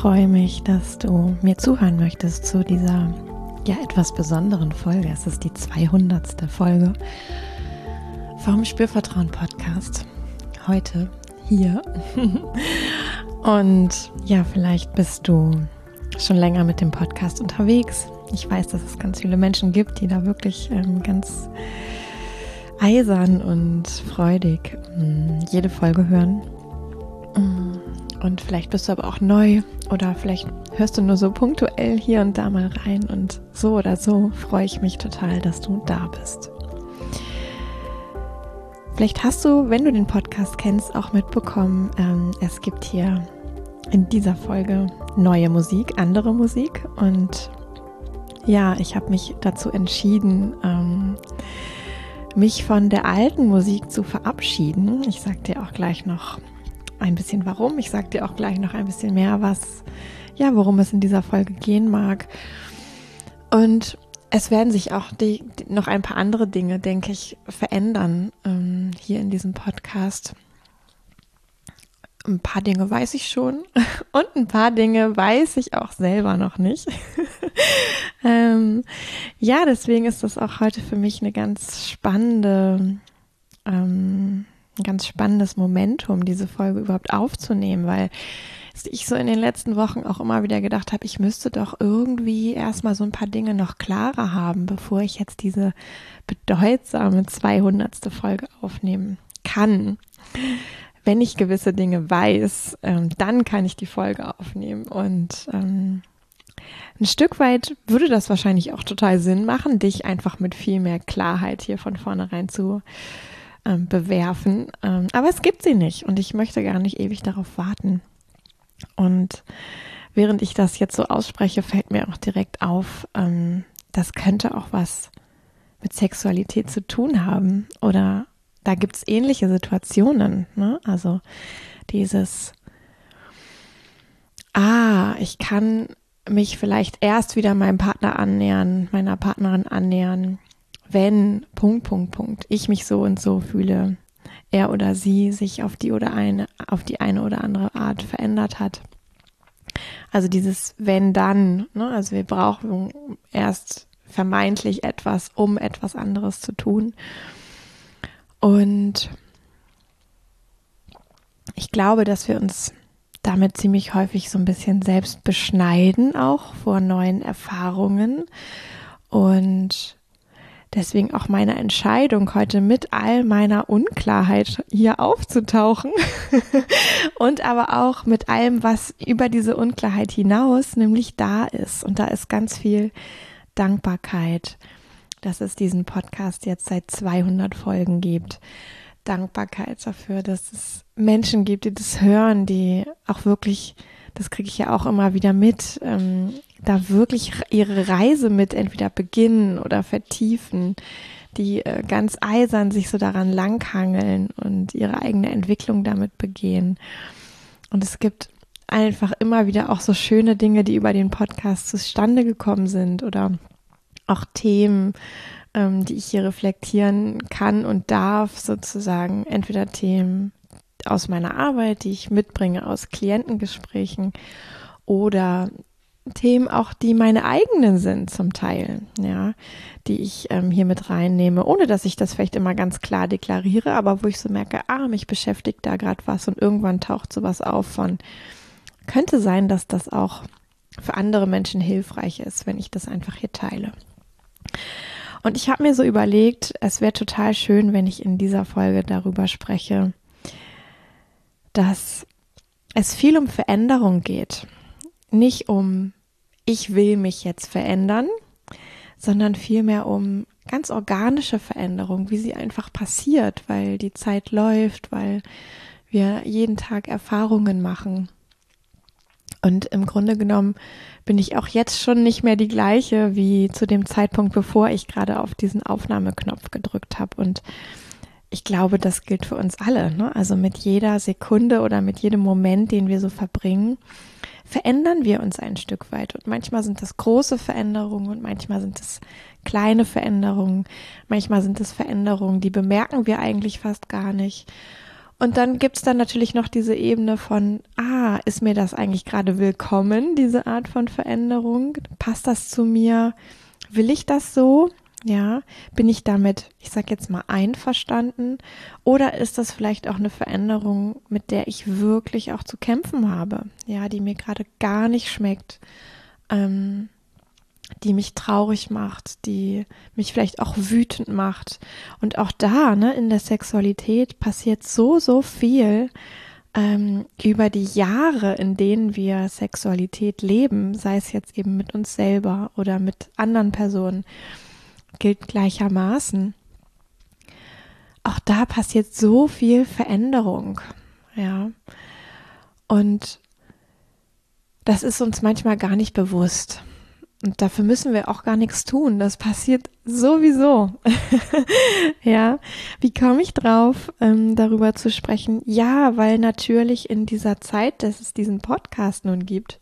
freue mich, dass du mir zuhören möchtest zu dieser ja etwas besonderen Folge. Es ist die 200. Folge vom Spürvertrauen Podcast. Heute hier. Und ja, vielleicht bist du schon länger mit dem Podcast unterwegs. Ich weiß, dass es ganz viele Menschen gibt, die da wirklich ähm, ganz eisern und freudig ähm, jede Folge hören. Und vielleicht bist du aber auch neu oder vielleicht hörst du nur so punktuell hier und da mal rein. Und so oder so freue ich mich total, dass du da bist. Vielleicht hast du, wenn du den Podcast kennst, auch mitbekommen, ähm, es gibt hier in dieser Folge neue Musik, andere Musik. Und ja, ich habe mich dazu entschieden, ähm, mich von der alten Musik zu verabschieden. Ich sage dir auch gleich noch, ein bisschen warum. Ich sage dir auch gleich noch ein bisschen mehr, was, ja, worum es in dieser Folge gehen mag. Und es werden sich auch die, die, noch ein paar andere Dinge, denke ich, verändern ähm, hier in diesem Podcast. Ein paar Dinge weiß ich schon und ein paar Dinge weiß ich auch selber noch nicht. ähm, ja, deswegen ist das auch heute für mich eine ganz spannende ähm, ein ganz spannendes Momentum, diese Folge überhaupt aufzunehmen, weil ich so in den letzten Wochen auch immer wieder gedacht habe, ich müsste doch irgendwie erstmal so ein paar Dinge noch klarer haben, bevor ich jetzt diese bedeutsame 200. Folge aufnehmen kann. Wenn ich gewisse Dinge weiß, ähm, dann kann ich die Folge aufnehmen. Und ähm, ein Stück weit würde das wahrscheinlich auch total Sinn machen, dich einfach mit viel mehr Klarheit hier von vornherein zu ähm, bewerfen. Ähm, aber es gibt sie nicht und ich möchte gar nicht ewig darauf warten. Und während ich das jetzt so ausspreche, fällt mir auch direkt auf, ähm, das könnte auch was mit Sexualität zu tun haben. Oder da gibt es ähnliche Situationen. Ne? Also dieses, ah, ich kann mich vielleicht erst wieder meinem Partner annähern, meiner Partnerin annähern, wenn Punkt, Punkt, Punkt, ich mich so und so fühle, er oder sie sich auf die oder eine, auf die eine oder andere Art verändert hat. Also dieses wenn dann, ne? also wir brauchen erst vermeintlich etwas, um etwas anderes zu tun. Und ich glaube, dass wir uns damit ziemlich häufig so ein bisschen selbst beschneiden, auch vor neuen Erfahrungen. Und Deswegen auch meine Entscheidung, heute mit all meiner Unklarheit hier aufzutauchen und aber auch mit allem, was über diese Unklarheit hinaus nämlich da ist. Und da ist ganz viel Dankbarkeit, dass es diesen Podcast jetzt seit 200 Folgen gibt. Dankbarkeit dafür, dass es Menschen gibt, die das hören, die auch wirklich, das kriege ich ja auch immer wieder mit, ähm, da wirklich ihre Reise mit entweder beginnen oder vertiefen, die äh, ganz eisern sich so daran langhangeln und ihre eigene Entwicklung damit begehen. Und es gibt einfach immer wieder auch so schöne Dinge, die über den Podcast zustande gekommen sind oder auch Themen, ähm, die ich hier reflektieren kann und darf, sozusagen entweder Themen aus meiner Arbeit, die ich mitbringe aus Klientengesprächen oder Themen auch, die meine eigenen sind zum Teil, ja, die ich ähm, hier mit reinnehme, ohne dass ich das vielleicht immer ganz klar deklariere, aber wo ich so merke, ah, mich beschäftigt da gerade was und irgendwann taucht sowas auf von, könnte sein, dass das auch für andere Menschen hilfreich ist, wenn ich das einfach hier teile. Und ich habe mir so überlegt, es wäre total schön, wenn ich in dieser Folge darüber spreche, dass es viel um Veränderung geht. Nicht um ich will mich jetzt verändern, sondern vielmehr um ganz organische Veränderung, wie sie einfach passiert, weil die Zeit läuft, weil wir jeden Tag Erfahrungen machen. Und im Grunde genommen bin ich auch jetzt schon nicht mehr die gleiche wie zu dem Zeitpunkt, bevor ich gerade auf diesen Aufnahmeknopf gedrückt habe. Und ich glaube, das gilt für uns alle. Ne? Also mit jeder Sekunde oder mit jedem Moment, den wir so verbringen, verändern wir uns ein Stück weit. Und manchmal sind das große Veränderungen und manchmal sind es kleine Veränderungen. Manchmal sind es Veränderungen, die bemerken wir eigentlich fast gar nicht. Und dann gibt's dann natürlich noch diese Ebene von, ah, ist mir das eigentlich gerade willkommen, diese Art von Veränderung? Passt das zu mir? Will ich das so? Ja, bin ich damit, ich sag jetzt mal, einverstanden? Oder ist das vielleicht auch eine Veränderung, mit der ich wirklich auch zu kämpfen habe? Ja, die mir gerade gar nicht schmeckt, ähm, die mich traurig macht, die mich vielleicht auch wütend macht. Und auch da, ne, in der Sexualität passiert so, so viel ähm, über die Jahre, in denen wir Sexualität leben, sei es jetzt eben mit uns selber oder mit anderen Personen gilt gleichermaßen. Auch da passiert so viel Veränderung, ja. Und das ist uns manchmal gar nicht bewusst. Und dafür müssen wir auch gar nichts tun. Das passiert sowieso. ja, wie komme ich drauf, ähm, darüber zu sprechen? Ja, weil natürlich in dieser Zeit, dass es diesen Podcast nun gibt,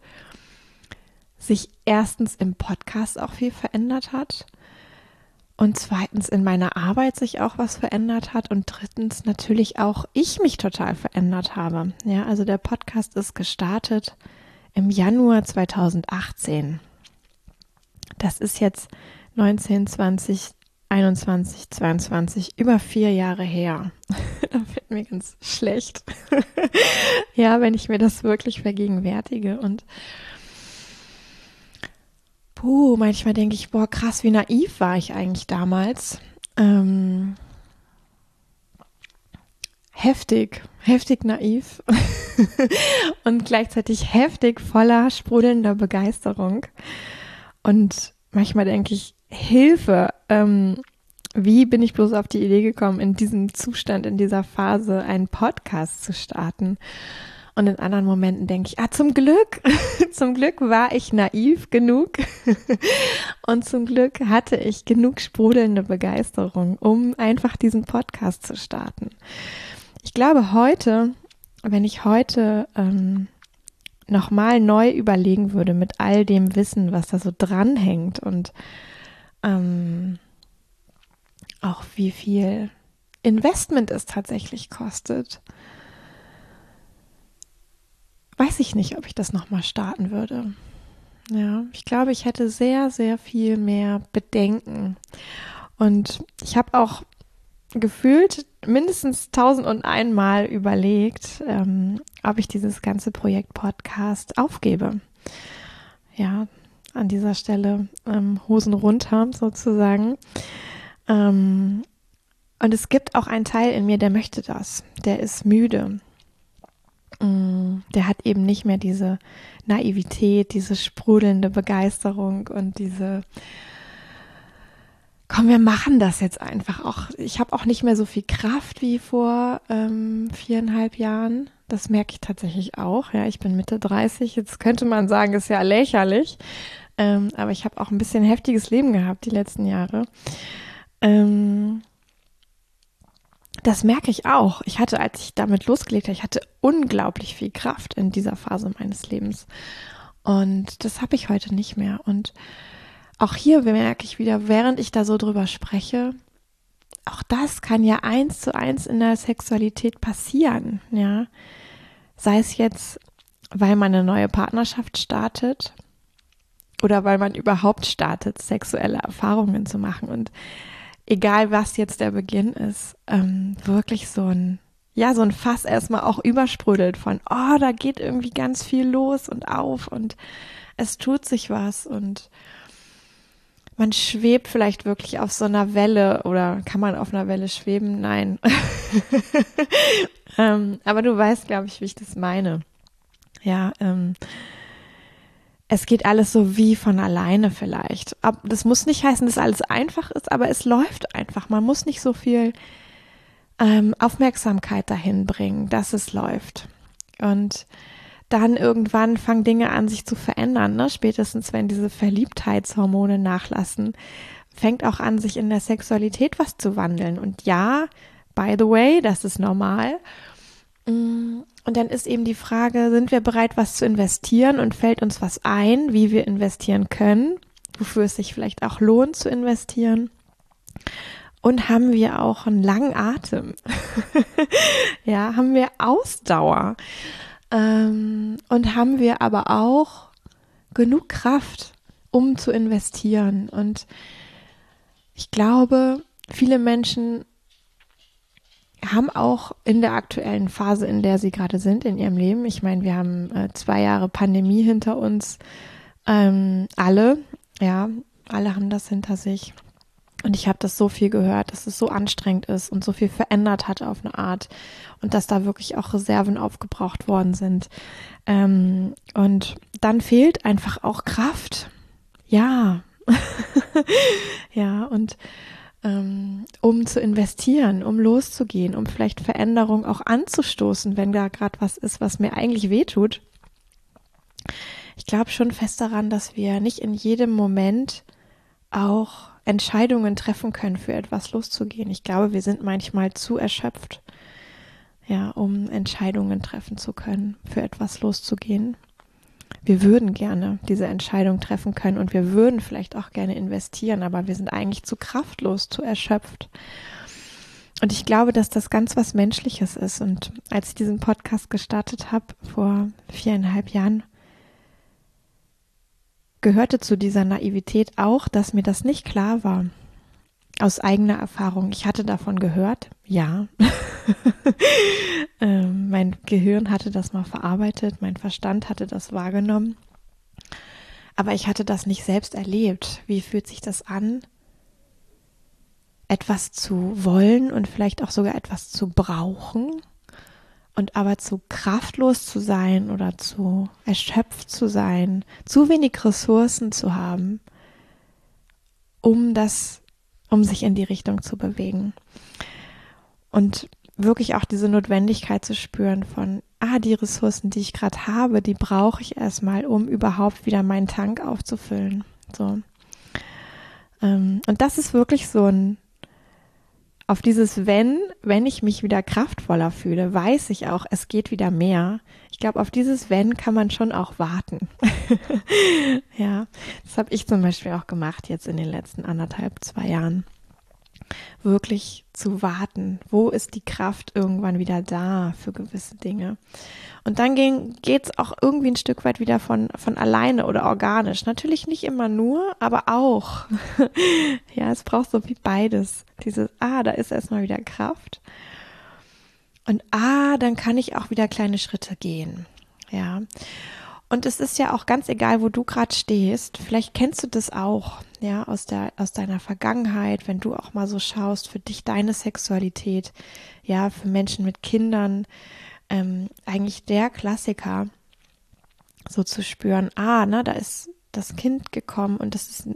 sich erstens im Podcast auch viel verändert hat und zweitens in meiner Arbeit sich auch was verändert hat und drittens natürlich auch ich mich total verändert habe. Ja, also der Podcast ist gestartet im Januar 2018. Das ist jetzt 19, 20, 21, 22, über vier Jahre her. da wird mir ganz schlecht. ja, wenn ich mir das wirklich vergegenwärtige und Puh, manchmal denke ich, boah, krass, wie naiv war ich eigentlich damals. Ähm, heftig, heftig naiv und gleichzeitig heftig voller sprudelnder Begeisterung. Und manchmal denke ich, Hilfe, ähm, wie bin ich bloß auf die Idee gekommen, in diesem Zustand, in dieser Phase einen Podcast zu starten? Und in anderen Momenten denke ich, ah, zum Glück, zum Glück war ich naiv genug und zum Glück hatte ich genug sprudelnde Begeisterung, um einfach diesen Podcast zu starten. Ich glaube heute, wenn ich heute ähm, nochmal neu überlegen würde mit all dem Wissen, was da so dranhängt und ähm, auch wie viel Investment es tatsächlich kostet, weiß ich nicht, ob ich das nochmal starten würde. Ja, ich glaube, ich hätte sehr, sehr viel mehr Bedenken. Und ich habe auch gefühlt mindestens tausend und einmal überlegt, ähm, ob ich dieses ganze Projekt Podcast aufgebe. Ja, an dieser Stelle ähm, Hosen runter sozusagen. Ähm, und es gibt auch einen Teil in mir, der möchte das. Der ist müde. Mm, der hat eben nicht mehr diese Naivität, diese sprudelnde Begeisterung und diese komm, wir machen das jetzt einfach. Auch ich habe auch nicht mehr so viel Kraft wie vor ähm, viereinhalb Jahren. Das merke ich tatsächlich auch. Ja, ich bin Mitte 30. Jetzt könnte man sagen, ist ja lächerlich. Ähm, aber ich habe auch ein bisschen heftiges Leben gehabt die letzten Jahre. Ähm, das merke ich auch. Ich hatte, als ich damit losgelegt habe, ich hatte unglaublich viel Kraft in dieser Phase meines Lebens. Und das habe ich heute nicht mehr. Und auch hier merke ich wieder, während ich da so drüber spreche, auch das kann ja eins zu eins in der Sexualität passieren, ja. Sei es jetzt, weil man eine neue Partnerschaft startet oder weil man überhaupt startet, sexuelle Erfahrungen zu machen. Und egal was jetzt der Beginn ist, ähm, wirklich so ein, ja, so ein Fass erstmal auch übersprudelt von, oh, da geht irgendwie ganz viel los und auf und es tut sich was und man schwebt vielleicht wirklich auf so einer Welle oder kann man auf einer Welle schweben? Nein. ähm, aber du weißt, glaube ich, wie ich das meine. Ja, ähm, es geht alles so wie von alleine vielleicht. das muss nicht heißen, dass alles einfach ist, aber es läuft einfach. Man muss nicht so viel ähm, Aufmerksamkeit dahin bringen, dass es läuft. Und dann irgendwann fangen Dinge an, sich zu verändern. Ne? Spätestens, wenn diese Verliebtheitshormone nachlassen, fängt auch an, sich in der Sexualität was zu wandeln. Und ja, by the way, das ist normal. Mm, und dann ist eben die Frage, sind wir bereit, was zu investieren und fällt uns was ein, wie wir investieren können, wofür es sich vielleicht auch lohnt zu investieren? Und haben wir auch einen langen Atem? ja, haben wir Ausdauer? Ähm, und haben wir aber auch genug Kraft, um zu investieren? Und ich glaube, viele Menschen haben auch in der aktuellen Phase, in der sie gerade sind in ihrem Leben, ich meine, wir haben äh, zwei Jahre Pandemie hinter uns, ähm, alle, ja, alle haben das hinter sich. Und ich habe das so viel gehört, dass es so anstrengend ist und so viel verändert hat auf eine Art und dass da wirklich auch Reserven aufgebraucht worden sind. Ähm, und dann fehlt einfach auch Kraft. Ja. ja, und um zu investieren, um loszugehen, um vielleicht Veränderung auch anzustoßen, wenn da gerade was ist, was mir eigentlich wehtut. Ich glaube schon fest daran, dass wir nicht in jedem Moment auch Entscheidungen treffen können, für etwas loszugehen. Ich glaube, wir sind manchmal zu erschöpft, ja, um Entscheidungen treffen zu können, für etwas loszugehen. Wir würden gerne diese Entscheidung treffen können und wir würden vielleicht auch gerne investieren, aber wir sind eigentlich zu kraftlos, zu erschöpft. Und ich glaube, dass das ganz was Menschliches ist. Und als ich diesen Podcast gestartet habe, vor viereinhalb Jahren, gehörte zu dieser Naivität auch, dass mir das nicht klar war. Aus eigener Erfahrung. Ich hatte davon gehört, ja. ähm, mein Gehirn hatte das mal verarbeitet, mein Verstand hatte das wahrgenommen. Aber ich hatte das nicht selbst erlebt. Wie fühlt sich das an, etwas zu wollen und vielleicht auch sogar etwas zu brauchen und aber zu kraftlos zu sein oder zu erschöpft zu sein, zu wenig Ressourcen zu haben, um das, um sich in die Richtung zu bewegen. Und wirklich auch diese Notwendigkeit zu spüren von, ah, die Ressourcen, die ich gerade habe, die brauche ich erstmal, um überhaupt wieder meinen Tank aufzufüllen. So. Ähm, und das ist wirklich so ein auf dieses Wenn, wenn ich mich wieder kraftvoller fühle, weiß ich auch, es geht wieder mehr. Ich glaube, auf dieses Wenn kann man schon auch warten. ja, das habe ich zum Beispiel auch gemacht jetzt in den letzten anderthalb, zwei Jahren wirklich zu warten. Wo ist die Kraft irgendwann wieder da für gewisse Dinge? Und dann geht es auch irgendwie ein Stück weit wieder von, von alleine oder organisch. Natürlich nicht immer nur, aber auch. ja, es braucht so wie beides. Dieses, ah, da ist erstmal wieder Kraft. Und ah, dann kann ich auch wieder kleine Schritte gehen. Ja. Und es ist ja auch ganz egal, wo du gerade stehst. Vielleicht kennst du das auch, ja, aus der, aus deiner Vergangenheit, wenn du auch mal so schaust, für dich deine Sexualität, ja, für Menschen mit Kindern, ähm, eigentlich der Klassiker, so zu spüren, ah, ne, da ist das Kind gekommen und das ist,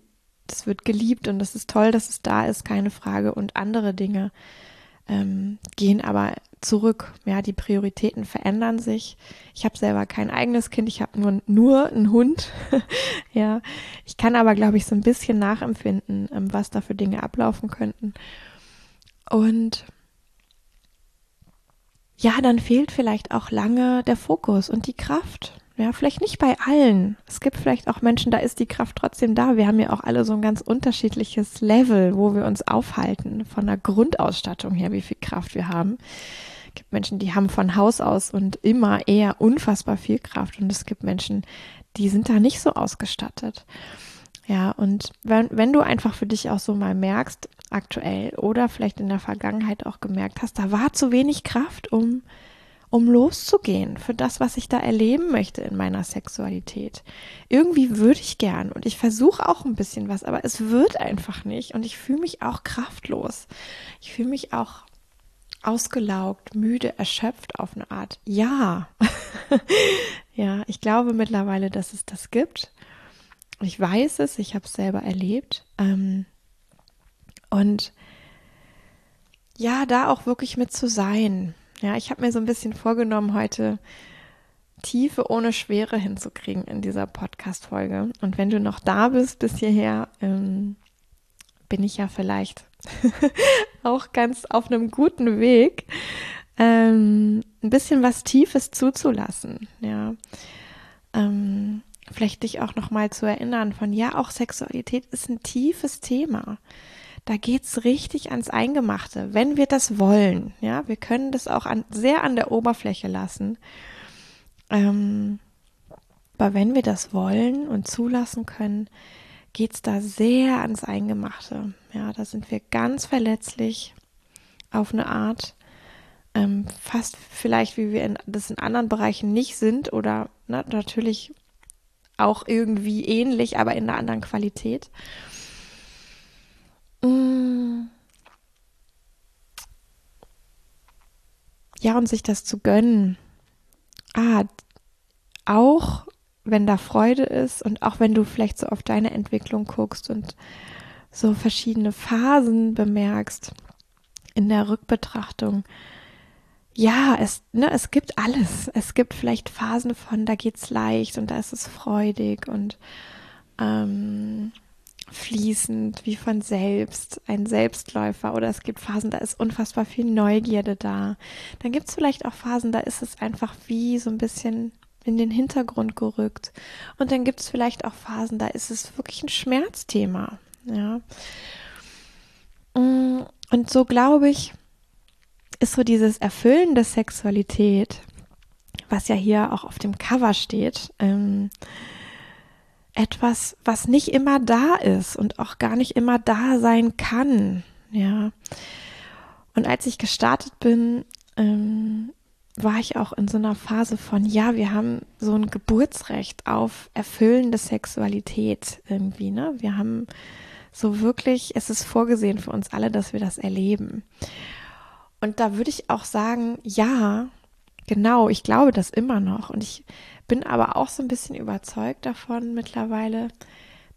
das wird geliebt und das ist toll, dass es da ist, keine Frage. Und andere Dinge ähm, gehen aber zurück. Ja, die Prioritäten verändern sich. Ich habe selber kein eigenes Kind, ich habe nur, nur einen Hund. ja, ich kann aber, glaube ich, so ein bisschen nachempfinden, ähm, was da für Dinge ablaufen könnten. Und ja, dann fehlt vielleicht auch lange der Fokus und die Kraft. Ja, vielleicht nicht bei allen. Es gibt vielleicht auch Menschen, da ist die Kraft trotzdem da. Wir haben ja auch alle so ein ganz unterschiedliches Level, wo wir uns aufhalten, von der Grundausstattung her, wie viel Kraft wir haben. Es gibt Menschen, die haben von Haus aus und immer eher unfassbar viel Kraft und es gibt Menschen, die sind da nicht so ausgestattet. Ja, und wenn, wenn du einfach für dich auch so mal merkst, aktuell oder vielleicht in der Vergangenheit auch gemerkt hast, da war zu wenig Kraft, um, um loszugehen für das, was ich da erleben möchte in meiner Sexualität. Irgendwie würde ich gern und ich versuche auch ein bisschen was, aber es wird einfach nicht und ich fühle mich auch kraftlos. Ich fühle mich auch ausgelaugt, müde, erschöpft auf eine Art. Ja, ja, ich glaube mittlerweile, dass es das gibt. Ich weiß es, ich habe es selber erlebt. Ähm, und ja, da auch wirklich mit zu sein. Ja, ich habe mir so ein bisschen vorgenommen, heute Tiefe ohne Schwere hinzukriegen in dieser Podcast-Folge. Und wenn du noch da bist bis hierher, ähm, bin ich ja vielleicht auch ganz auf einem guten Weg, ähm, ein bisschen was Tiefes zuzulassen, ja. Ähm, vielleicht dich auch nochmal zu erinnern von, ja, auch Sexualität ist ein tiefes Thema. da geht's richtig ans Eingemachte, wenn wir das wollen. Ja, wir können das auch an, sehr an der Oberfläche lassen. Ähm, aber wenn wir das wollen und zulassen können, geht's da sehr ans Eingemachte. Ja, da sind wir ganz verletzlich auf eine Art, ähm, fast vielleicht, wie wir in, das in anderen Bereichen nicht sind oder na, natürlich auch irgendwie ähnlich, aber in einer anderen Qualität. Mm. Ja, und sich das zu gönnen. Ah, auch wenn da Freude ist und auch wenn du vielleicht so auf deine Entwicklung guckst und so verschiedene Phasen bemerkst in der Rückbetrachtung. Ja, es, ne, es gibt alles. Es gibt vielleicht Phasen von, da geht's leicht und da ist es freudig und ähm, fließend, wie von selbst, ein Selbstläufer. Oder es gibt Phasen, da ist unfassbar viel Neugierde da. Dann gibt es vielleicht auch Phasen, da ist es einfach wie so ein bisschen in den Hintergrund gerückt. Und dann gibt es vielleicht auch Phasen, da ist es wirklich ein Schmerzthema. Ja. Mm, und so glaube ich, ist so dieses Erfüllen der Sexualität, was ja hier auch auf dem Cover steht, ähm, etwas, was nicht immer da ist und auch gar nicht immer da sein kann. Ja. Und als ich gestartet bin, ähm, war ich auch in so einer Phase von, ja, wir haben so ein Geburtsrecht auf erfüllende Sexualität irgendwie, ne? Wir haben so wirklich, es ist vorgesehen für uns alle, dass wir das erleben. Und da würde ich auch sagen, ja, genau, ich glaube das immer noch. Und ich bin aber auch so ein bisschen überzeugt davon mittlerweile,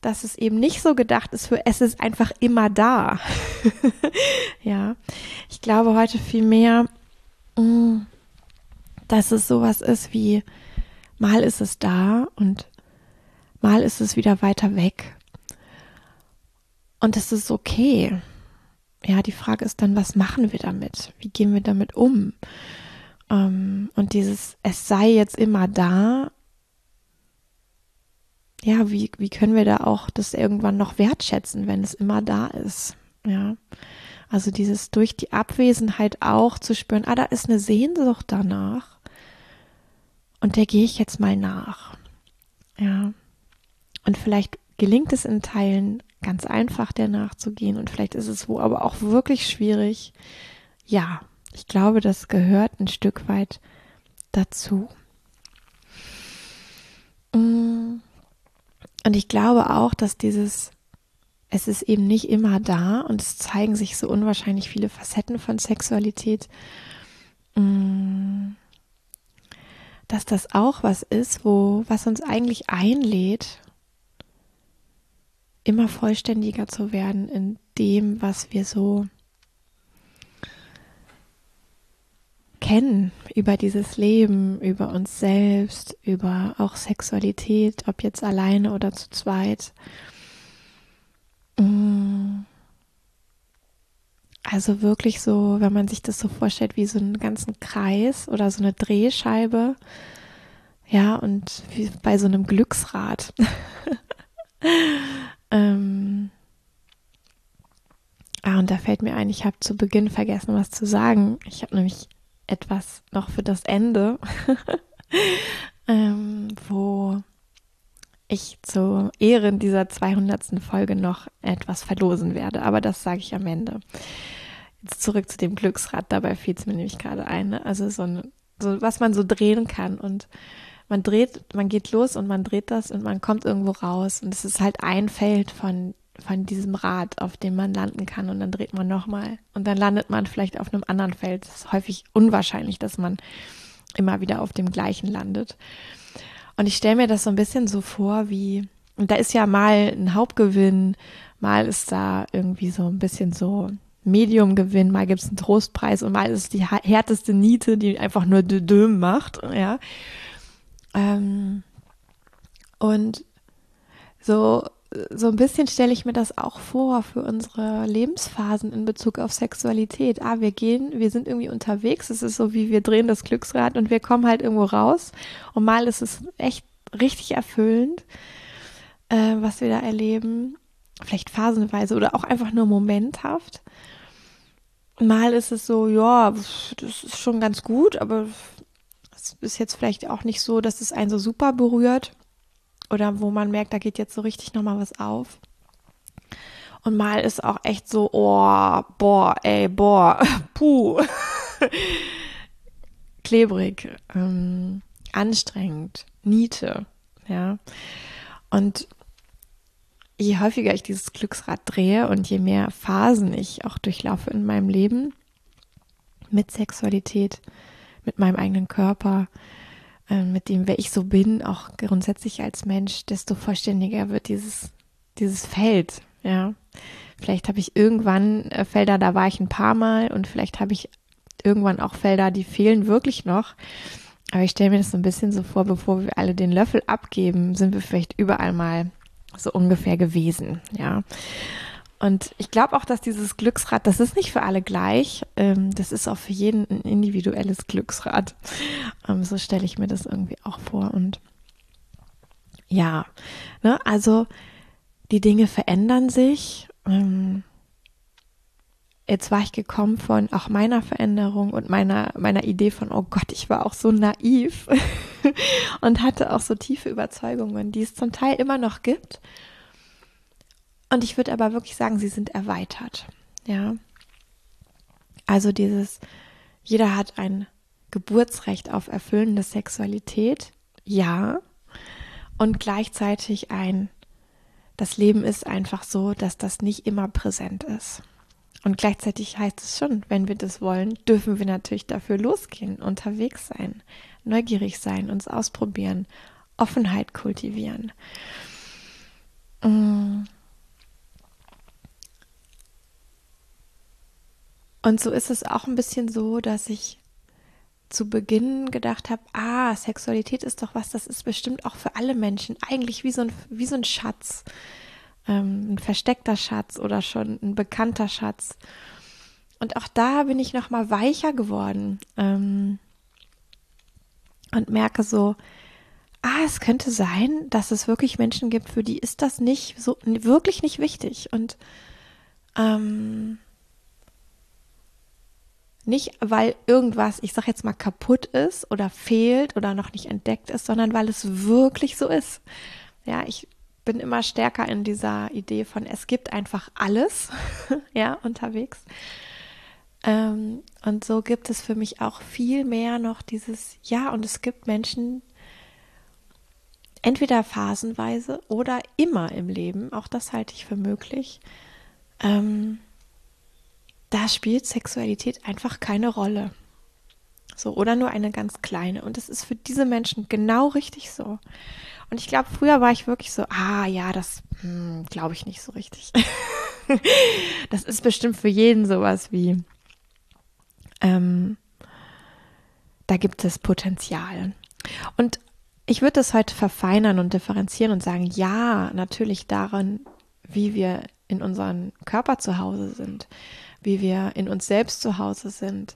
dass es eben nicht so gedacht ist für es ist einfach immer da. ja, ich glaube heute viel mehr, mm, dass es sowas ist wie mal ist es da und mal ist es wieder weiter weg. Und es ist okay. Ja, die Frage ist dann, was machen wir damit? Wie gehen wir damit um? Ähm, und dieses, es sei jetzt immer da, ja, wie, wie können wir da auch das irgendwann noch wertschätzen, wenn es immer da ist? Ja. Also dieses durch die Abwesenheit auch zu spüren, ah, da ist eine Sehnsucht danach. Und der gehe ich jetzt mal nach. Ja. Und vielleicht gelingt es in Teilen ganz einfach, der nachzugehen. Und vielleicht ist es wo aber auch wirklich schwierig. Ja, ich glaube, das gehört ein Stück weit dazu. Mm. Und ich glaube auch, dass dieses, es ist eben nicht immer da und es zeigen sich so unwahrscheinlich viele Facetten von Sexualität, mm. Dass das auch was ist, wo, was uns eigentlich einlädt, immer vollständiger zu werden in dem, was wir so kennen über dieses Leben, über uns selbst, über auch Sexualität, ob jetzt alleine oder zu zweit. Mm. Also wirklich so, wenn man sich das so vorstellt, wie so einen ganzen Kreis oder so eine Drehscheibe. Ja, und wie bei so einem Glücksrad. ähm, ah, und da fällt mir ein, ich habe zu Beginn vergessen, was zu sagen. Ich habe nämlich etwas noch für das Ende, ähm, wo ich zu Ehren dieser 200. Folge noch etwas verlosen werde. Aber das sage ich am Ende. Jetzt zurück zu dem Glücksrad. Dabei fiel es mir nämlich gerade ein. Ne? Also so, ein, so, was man so drehen kann. Und man dreht, man geht los und man dreht das und man kommt irgendwo raus. Und es ist halt ein Feld von von diesem Rad, auf dem man landen kann und dann dreht man nochmal und dann landet man vielleicht auf einem anderen Feld. Es ist häufig unwahrscheinlich, dass man immer wieder auf dem gleichen landet. Und ich stelle mir das so ein bisschen so vor, wie, und da ist ja mal ein Hauptgewinn, mal ist da irgendwie so ein bisschen so Mediumgewinn, mal gibt es einen Trostpreis und mal ist es die härteste Niete, die einfach nur Dödöm macht, ja. Ähm, und so so ein bisschen stelle ich mir das auch vor für unsere Lebensphasen in Bezug auf Sexualität. Ah, wir gehen, wir sind irgendwie unterwegs. Es ist so wie wir drehen das Glücksrad und wir kommen halt irgendwo raus. Und mal ist es echt richtig erfüllend, äh, was wir da erleben. vielleicht phasenweise oder auch einfach nur momenthaft. Mal ist es so, ja, das ist schon ganz gut, aber es ist jetzt vielleicht auch nicht so, dass es einen so super berührt oder wo man merkt, da geht jetzt so richtig nochmal was auf. Und mal ist auch echt so, oh, boah, ey, boah, puh, klebrig, ähm, anstrengend, Niete, ja. Und je häufiger ich dieses Glücksrad drehe und je mehr Phasen ich auch durchlaufe in meinem Leben mit Sexualität, mit meinem eigenen Körper, mit dem, wer ich so bin, auch grundsätzlich als Mensch, desto vollständiger wird dieses, dieses Feld, ja. Vielleicht habe ich irgendwann äh, Felder, da war ich ein paar Mal und vielleicht habe ich irgendwann auch Felder, die fehlen wirklich noch. Aber ich stelle mir das so ein bisschen so vor, bevor wir alle den Löffel abgeben, sind wir vielleicht überall mal so ungefähr gewesen, ja. Und ich glaube auch, dass dieses Glücksrad, das ist nicht für alle gleich. Ähm, das ist auch für jeden ein individuelles Glücksrad. Ähm, so stelle ich mir das irgendwie auch vor. Und ja, ne, also die Dinge verändern sich. Ähm, jetzt war ich gekommen von auch meiner Veränderung und meiner, meiner Idee von, oh Gott, ich war auch so naiv und hatte auch so tiefe Überzeugungen, die es zum Teil immer noch gibt. Und ich würde aber wirklich sagen, sie sind erweitert. Ja. Also dieses, jeder hat ein Geburtsrecht auf erfüllende Sexualität. Ja. Und gleichzeitig ein, das Leben ist einfach so, dass das nicht immer präsent ist. Und gleichzeitig heißt es schon, wenn wir das wollen, dürfen wir natürlich dafür losgehen, unterwegs sein, neugierig sein, uns ausprobieren, Offenheit kultivieren. Mm. Und so ist es auch ein bisschen so, dass ich zu Beginn gedacht habe, ah, Sexualität ist doch was, das ist bestimmt auch für alle Menschen eigentlich wie so ein, wie so ein Schatz ähm, ein versteckter Schatz oder schon ein bekannter Schatz. Und auch da bin ich noch mal weicher geworden ähm, und merke so, ah, es könnte sein, dass es wirklich Menschen gibt, für die ist das nicht so wirklich nicht wichtig und ähm, nicht, weil irgendwas, ich sag jetzt mal, kaputt ist oder fehlt oder noch nicht entdeckt ist, sondern weil es wirklich so ist. Ja, ich bin immer stärker in dieser Idee von, es gibt einfach alles, ja, unterwegs. Ähm, und so gibt es für mich auch viel mehr noch dieses, ja, und es gibt Menschen, entweder phasenweise oder immer im Leben, auch das halte ich für möglich, ähm, da spielt Sexualität einfach keine Rolle. So, oder nur eine ganz kleine. Und das ist für diese Menschen genau richtig so. Und ich glaube, früher war ich wirklich so, ah ja, das hm, glaube ich nicht so richtig. das ist bestimmt für jeden sowas wie, ähm, da gibt es Potenzial. Und ich würde das heute verfeinern und differenzieren und sagen, ja, natürlich daran, wie wir in unserem Körper zu Hause sind, wie wir in uns selbst zu Hause sind,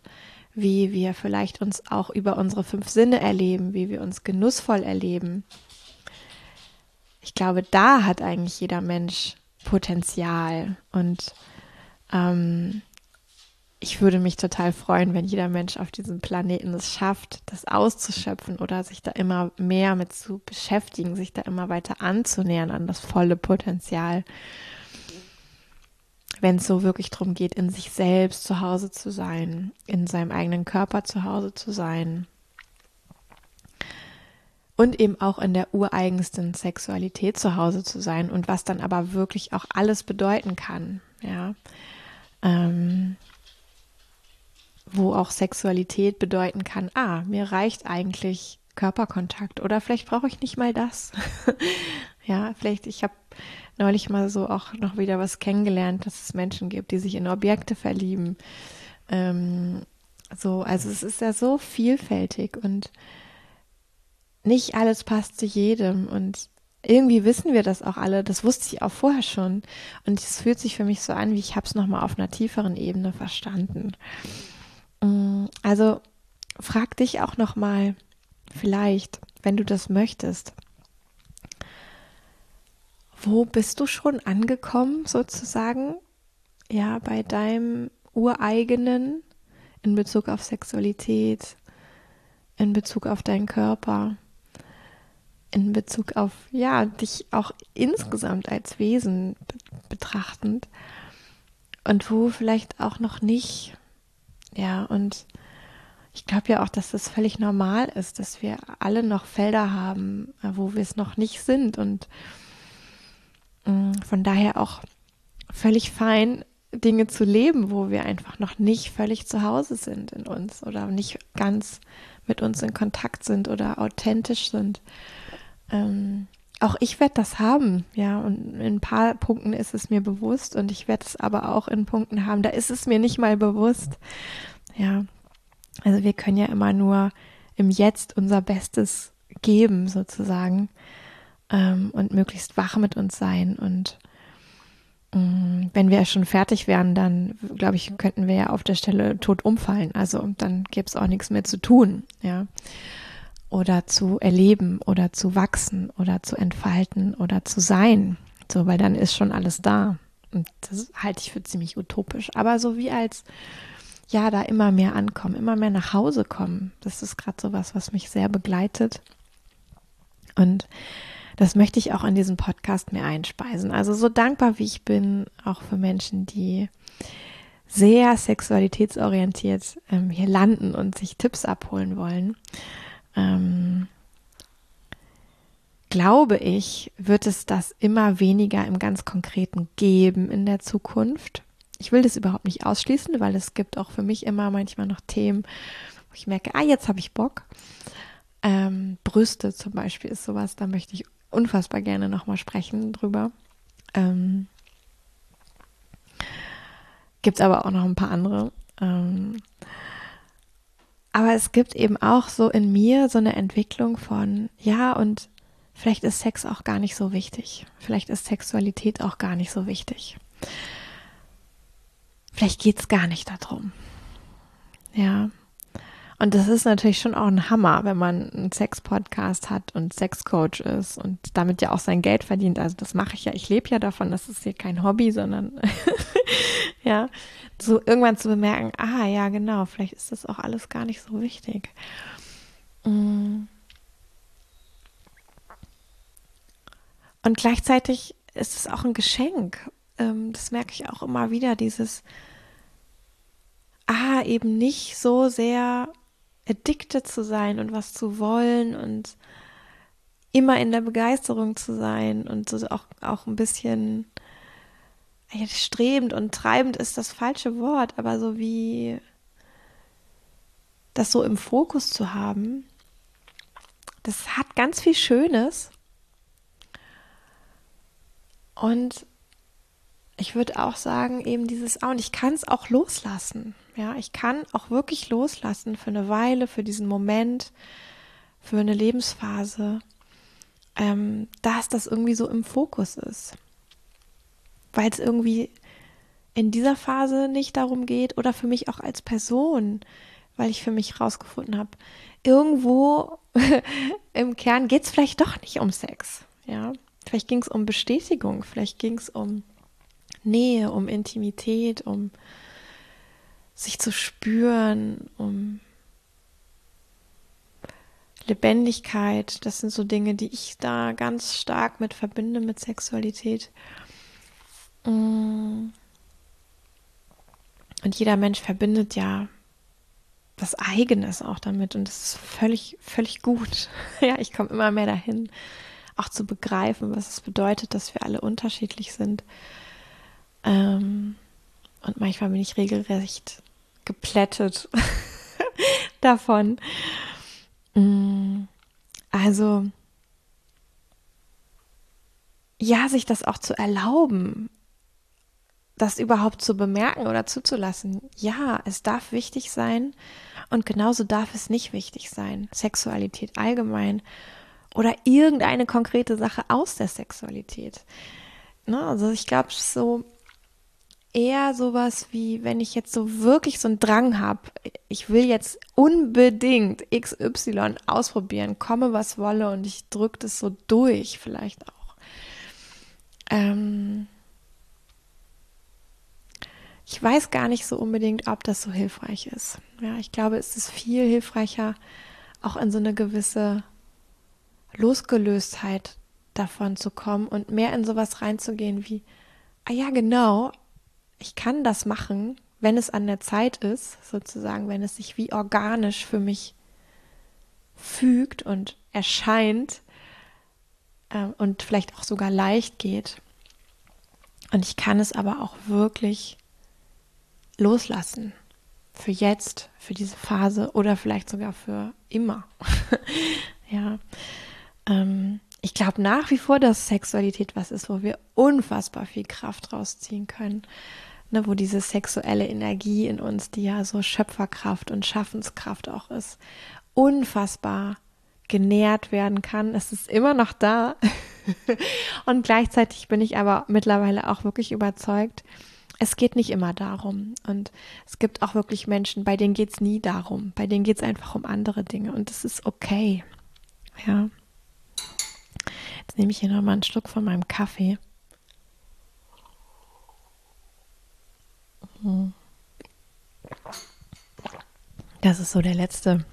wie wir vielleicht uns auch über unsere fünf Sinne erleben, wie wir uns genussvoll erleben, ich glaube, da hat eigentlich jeder Mensch Potenzial und ähm, ich würde mich total freuen, wenn jeder Mensch auf diesem Planeten es schafft, das auszuschöpfen oder sich da immer mehr mit zu beschäftigen, sich da immer weiter anzunähern an das volle Potenzial. Wenn es so wirklich darum geht, in sich selbst zu Hause zu sein, in seinem eigenen Körper zu Hause zu sein, und eben auch in der ureigensten Sexualität zu Hause zu sein und was dann aber wirklich auch alles bedeuten kann, ja. Ähm, wo auch Sexualität bedeuten kann, ah, mir reicht eigentlich Körperkontakt oder vielleicht brauche ich nicht mal das. ja, vielleicht, ich habe neulich mal so auch noch wieder was kennengelernt, dass es Menschen gibt, die sich in Objekte verlieben. Ähm, so, also es ist ja so vielfältig und nicht alles passt zu jedem und irgendwie wissen wir das auch alle. Das wusste ich auch vorher schon. Und es fühlt sich für mich so an, wie ich habe es nochmal auf einer tieferen Ebene verstanden. Mm, also frag dich auch nochmal, vielleicht, wenn du das möchtest, wo bist du schon angekommen, sozusagen? Ja, bei deinem ureigenen in Bezug auf Sexualität, in Bezug auf deinen Körper, in Bezug auf, ja, dich auch insgesamt als Wesen betrachtend und wo vielleicht auch noch nicht, ja, und ich glaube ja auch, dass das völlig normal ist, dass wir alle noch Felder haben, wo wir es noch nicht sind und von daher auch völlig fein, Dinge zu leben, wo wir einfach noch nicht völlig zu Hause sind in uns oder nicht ganz mit uns in Kontakt sind oder authentisch sind. Ähm, auch ich werde das haben, ja, und in ein paar Punkten ist es mir bewusst und ich werde es aber auch in Punkten haben, da ist es mir nicht mal bewusst. Ja, also wir können ja immer nur im Jetzt unser Bestes geben, sozusagen, ähm, und möglichst wach mit uns sein und Mm, wenn wir schon fertig wären, dann glaube ich, könnten wir ja auf der Stelle tot umfallen. Also dann gäbe es auch nichts mehr zu tun, ja. Oder zu erleben oder zu wachsen oder zu entfalten oder zu sein. So, weil dann ist schon alles da. Und das halte ich für ziemlich utopisch. Aber so wie als, ja, da immer mehr ankommen, immer mehr nach Hause kommen. Das ist gerade so was, was mich sehr begleitet. Und das möchte ich auch in diesem Podcast mir einspeisen. Also so dankbar wie ich bin, auch für Menschen, die sehr sexualitätsorientiert ähm, hier landen und sich Tipps abholen wollen. Ähm, glaube ich, wird es das immer weniger im ganz Konkreten geben in der Zukunft. Ich will das überhaupt nicht ausschließen, weil es gibt auch für mich immer manchmal noch Themen, wo ich merke, ah, jetzt habe ich Bock. Ähm, Brüste zum Beispiel ist sowas, da möchte ich unfassbar gerne nochmal sprechen drüber. Ähm, gibt aber auch noch ein paar andere. Ähm, aber es gibt eben auch so in mir so eine Entwicklung von, ja, und vielleicht ist Sex auch gar nicht so wichtig. Vielleicht ist Sexualität auch gar nicht so wichtig. Vielleicht geht es gar nicht darum. Ja. Und das ist natürlich schon auch ein Hammer, wenn man einen Sex-Podcast hat und Sexcoach ist und damit ja auch sein Geld verdient. Also das mache ich ja. Ich lebe ja davon. Das ist hier kein Hobby, sondern ja, so irgendwann zu bemerken, ah ja, genau, vielleicht ist das auch alles gar nicht so wichtig. Mm. Und gleichzeitig ist es auch ein Geschenk. Ähm, das merke ich auch immer wieder, dieses, ah, eben nicht so sehr addicted zu sein und was zu wollen und immer in der Begeisterung zu sein und so auch, auch ein bisschen ja, strebend und treibend ist das falsche Wort, aber so wie das so im Fokus zu haben, das hat ganz viel Schönes. Und ich würde auch sagen, eben dieses, ah, und ich kann es auch loslassen. Ja, ich kann auch wirklich loslassen für eine Weile, für diesen Moment, für eine Lebensphase, ähm, dass das irgendwie so im Fokus ist. Weil es irgendwie in dieser Phase nicht darum geht oder für mich auch als Person, weil ich für mich rausgefunden habe, irgendwo im Kern geht es vielleicht doch nicht um Sex. Ja, vielleicht ging es um Bestätigung, vielleicht ging es um Nähe, um Intimität, um sich zu spüren, um Lebendigkeit. Das sind so Dinge, die ich da ganz stark mit verbinde mit Sexualität. Mm. Und jeder Mensch verbindet ja was Eigenes auch damit und das ist völlig, völlig gut. ja, ich komme immer mehr dahin, auch zu begreifen, was es bedeutet, dass wir alle unterschiedlich sind ähm, und manchmal bin ich regelrecht geplättet davon. Mm, also, ja, sich das auch zu erlauben, das überhaupt zu bemerken oder zuzulassen. Ja, es darf wichtig sein und genauso darf es nicht wichtig sein. Sexualität allgemein oder irgendeine konkrete Sache aus der Sexualität. Ne? Also ich glaube, so eher sowas wie, wenn ich jetzt so wirklich so einen Drang habe, ich will jetzt unbedingt XY ausprobieren, komme was wolle und ich drücke das so durch vielleicht auch. ähm, ich weiß gar nicht so unbedingt, ob das so hilfreich ist. Ja, ich glaube, es ist viel hilfreicher, auch in so eine gewisse Losgelöstheit davon zu kommen und mehr in sowas reinzugehen wie, ah ja, genau, ich kann das machen, wenn es an der Zeit ist, sozusagen, wenn es sich wie organisch für mich fügt und erscheint äh, und vielleicht auch sogar leicht geht. Und ich kann es aber auch wirklich loslassen. Für jetzt, für diese Phase oder vielleicht sogar für immer. ja. Ähm, ich glaube nach wie vor, dass Sexualität was ist, wo wir unfassbar viel Kraft rausziehen können. Ne, wo diese sexuelle Energie in uns, die ja so Schöpferkraft und Schaffenskraft auch ist, unfassbar genährt werden kann. Es ist immer noch da. und gleichzeitig bin ich aber mittlerweile auch wirklich überzeugt, es geht nicht immer darum. Und es gibt auch wirklich Menschen, bei denen geht es nie darum. Bei denen geht es einfach um andere Dinge. Und das ist okay. Ja. Jetzt nehme ich hier nochmal einen Schluck von meinem Kaffee. Das ist so der letzte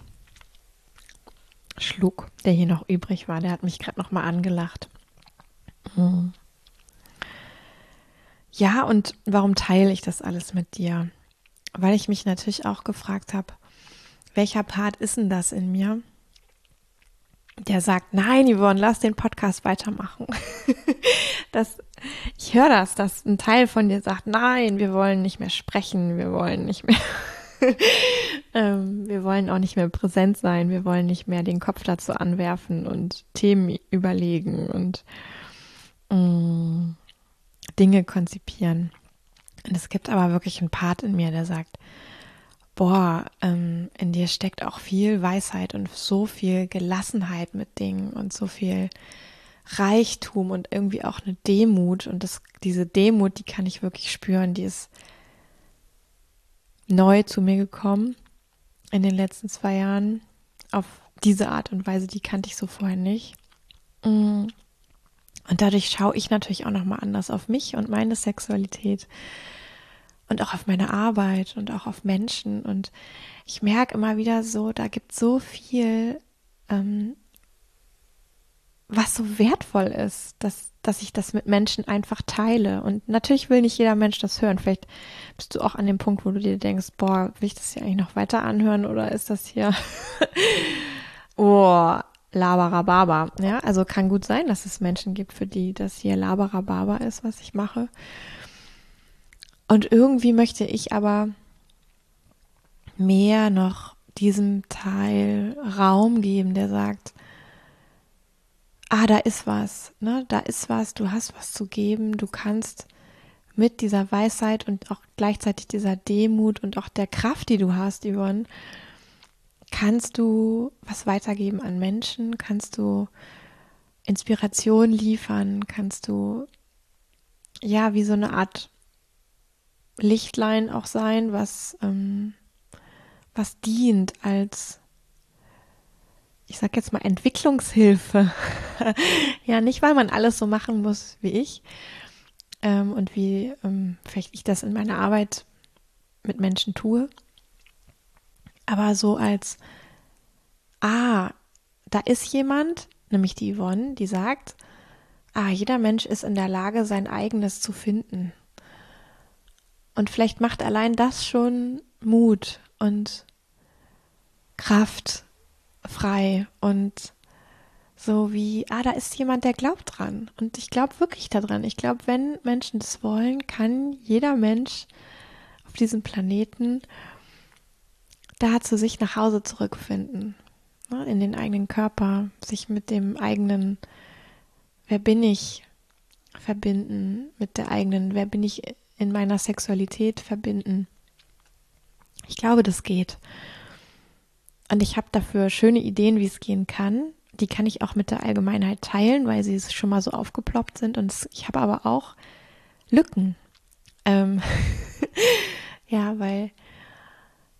Schluck, der hier noch übrig war. Der hat mich gerade nochmal angelacht. Mhm. Ja, und warum teile ich das alles mit dir? Weil ich mich natürlich auch gefragt habe, welcher Part ist denn das in mir, der sagt, nein, Yvonne, lass den Podcast weitermachen. das, ich höre das, dass ein Teil von dir sagt, nein, wir wollen nicht mehr sprechen, wir wollen nicht mehr, ähm, wir wollen auch nicht mehr präsent sein, wir wollen nicht mehr den Kopf dazu anwerfen und Themen überlegen und mm, Dinge konzipieren. Und es gibt aber wirklich einen Part in mir, der sagt, boah, ähm, in dir steckt auch viel Weisheit und so viel Gelassenheit mit Dingen und so viel Reichtum und irgendwie auch eine Demut. Und das, diese Demut, die kann ich wirklich spüren, die ist neu zu mir gekommen in den letzten zwei Jahren auf diese Art und Weise, die kannte ich so vorher nicht. Mm. Und dadurch schaue ich natürlich auch nochmal anders auf mich und meine Sexualität und auch auf meine Arbeit und auch auf Menschen. Und ich merke immer wieder so, da gibt so viel, ähm, was so wertvoll ist, dass, dass ich das mit Menschen einfach teile. Und natürlich will nicht jeder Mensch das hören. Vielleicht bist du auch an dem Punkt, wo du dir denkst, boah, will ich das hier eigentlich noch weiter anhören oder ist das hier, oh, Labarababa. Ja, also kann gut sein, dass es Menschen gibt, für die das hier Labarababa ist, was ich mache. Und irgendwie möchte ich aber mehr noch diesem Teil Raum geben, der sagt, ah, da ist was, ne, da ist was, du hast was zu geben, du kannst mit dieser Weisheit und auch gleichzeitig dieser Demut und auch der Kraft, die du hast, Yvonne, kannst du was weitergeben an Menschen, kannst du Inspiration liefern, kannst du ja wie so eine Art Lichtlein auch sein, was, ähm, was dient als, ich sag jetzt mal, Entwicklungshilfe. ja, nicht, weil man alles so machen muss wie ich ähm, und wie ähm, vielleicht ich das in meiner Arbeit mit Menschen tue, aber so als, ah, da ist jemand, nämlich die Yvonne, die sagt, ah, jeder Mensch ist in der Lage, sein eigenes zu finden. Und vielleicht macht allein das schon Mut und Kraft frei und so wie, ah, da ist jemand, der glaubt dran. Und ich glaube wirklich daran. Ich glaube, wenn Menschen das wollen, kann jeder Mensch auf diesem Planeten da zu sich nach Hause zurückfinden. Ne, in den eigenen Körper, sich mit dem eigenen, wer bin ich, verbinden, mit der eigenen, wer bin ich in meiner Sexualität verbinden. Ich glaube, das geht. Und ich habe dafür schöne Ideen, wie es gehen kann. Die kann ich auch mit der Allgemeinheit teilen, weil sie schon mal so aufgeploppt sind. Und ich habe aber auch Lücken. Ähm ja, weil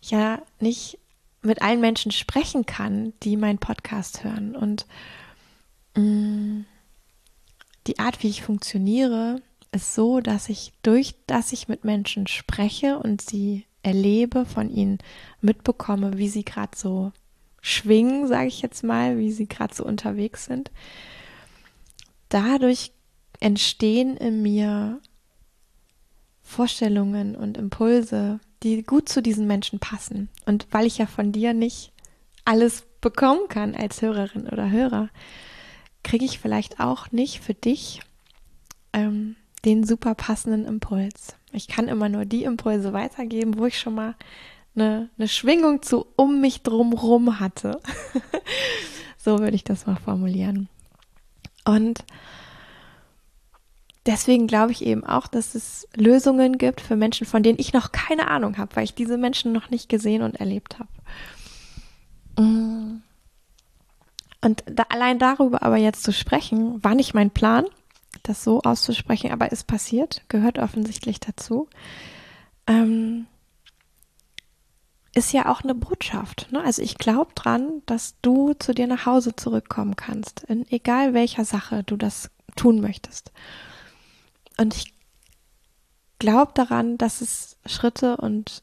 ich ja nicht mit allen Menschen sprechen kann, die meinen Podcast hören. Und mh, mm, die Art, wie ich funktioniere, ist so, dass ich durch, dass ich mit Menschen spreche und sie erlebe, von ihnen mitbekomme, wie sie gerade so schwingen, sage ich jetzt mal, wie sie gerade so unterwegs sind. Dadurch entstehen in mir Vorstellungen und Impulse, die gut zu diesen Menschen passen. Und weil ich ja von dir nicht alles bekommen kann als Hörerin oder Hörer, kriege ich vielleicht auch nicht für dich ähm, den super passenden Impuls. Ich kann immer nur die Impulse weitergeben, wo ich schon mal eine, eine Schwingung zu um mich drumrum hatte. so würde ich das mal formulieren. Und deswegen glaube ich eben auch, dass es Lösungen gibt für Menschen, von denen ich noch keine Ahnung habe, weil ich diese Menschen noch nicht gesehen und erlebt habe. Mm. Und da, allein darüber aber jetzt zu sprechen, war nicht mein Plan, das so auszusprechen, aber ist passiert, gehört offensichtlich dazu. Ähm, ist ja auch eine Botschaft. Ne? Also ich glaube dran, dass du zu dir nach Hause zurückkommen kannst, in egal welcher Sache du das tun möchtest. Und ich glaube daran, dass es Schritte und